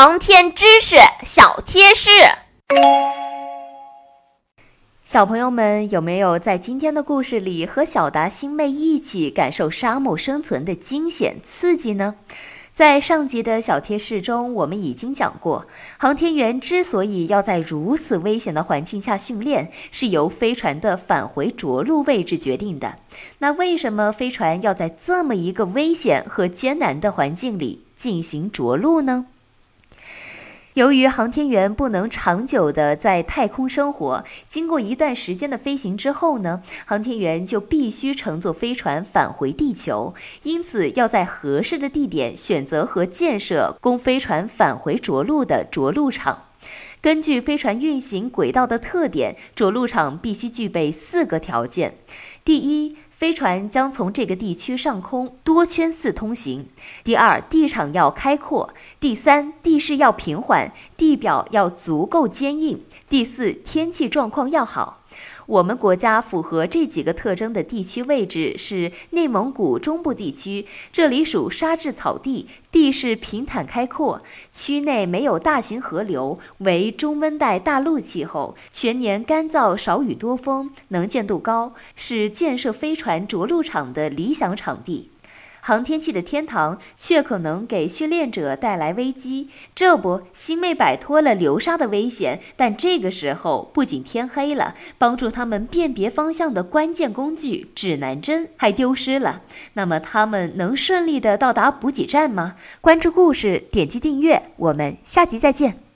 航天知识小贴士，小朋友们有没有在今天的故事里和小达星妹一起感受沙漠生存的惊险刺激呢？在上集的小贴士中，我们已经讲过，航天员之所以要在如此危险的环境下训练，是由飞船的返回着陆位置决定的。那为什么飞船要在这么一个危险和艰难的环境里进行着陆呢？由于航天员不能长久的在太空生活，经过一段时间的飞行之后呢，航天员就必须乘坐飞船返回地球，因此要在合适的地点选择和建设供飞船返回着陆的着陆场。根据飞船运行轨道的特点，着陆场必须具备四个条件：第一，飞船将从这个地区上空多圈次通行。第二，地场要开阔。第三，地势要平缓，地表要足够坚硬。第四，天气状况要好。我们国家符合这几个特征的地区位置是内蒙古中部地区，这里属沙质草地，地势平坦开阔，区内没有大型河流，为中温带大陆气候，全年干燥少雨多风，能见度高，是建设飞船着陆场的理想场地。航天器的天堂，却可能给训练者带来危机。这不，星妹摆脱了流沙的危险，但这个时候不仅天黑了，帮助他们辨别方向的关键工具指南针还丢失了。那么，他们能顺利的到达补给站吗？关注故事，点击订阅，我们下集再见。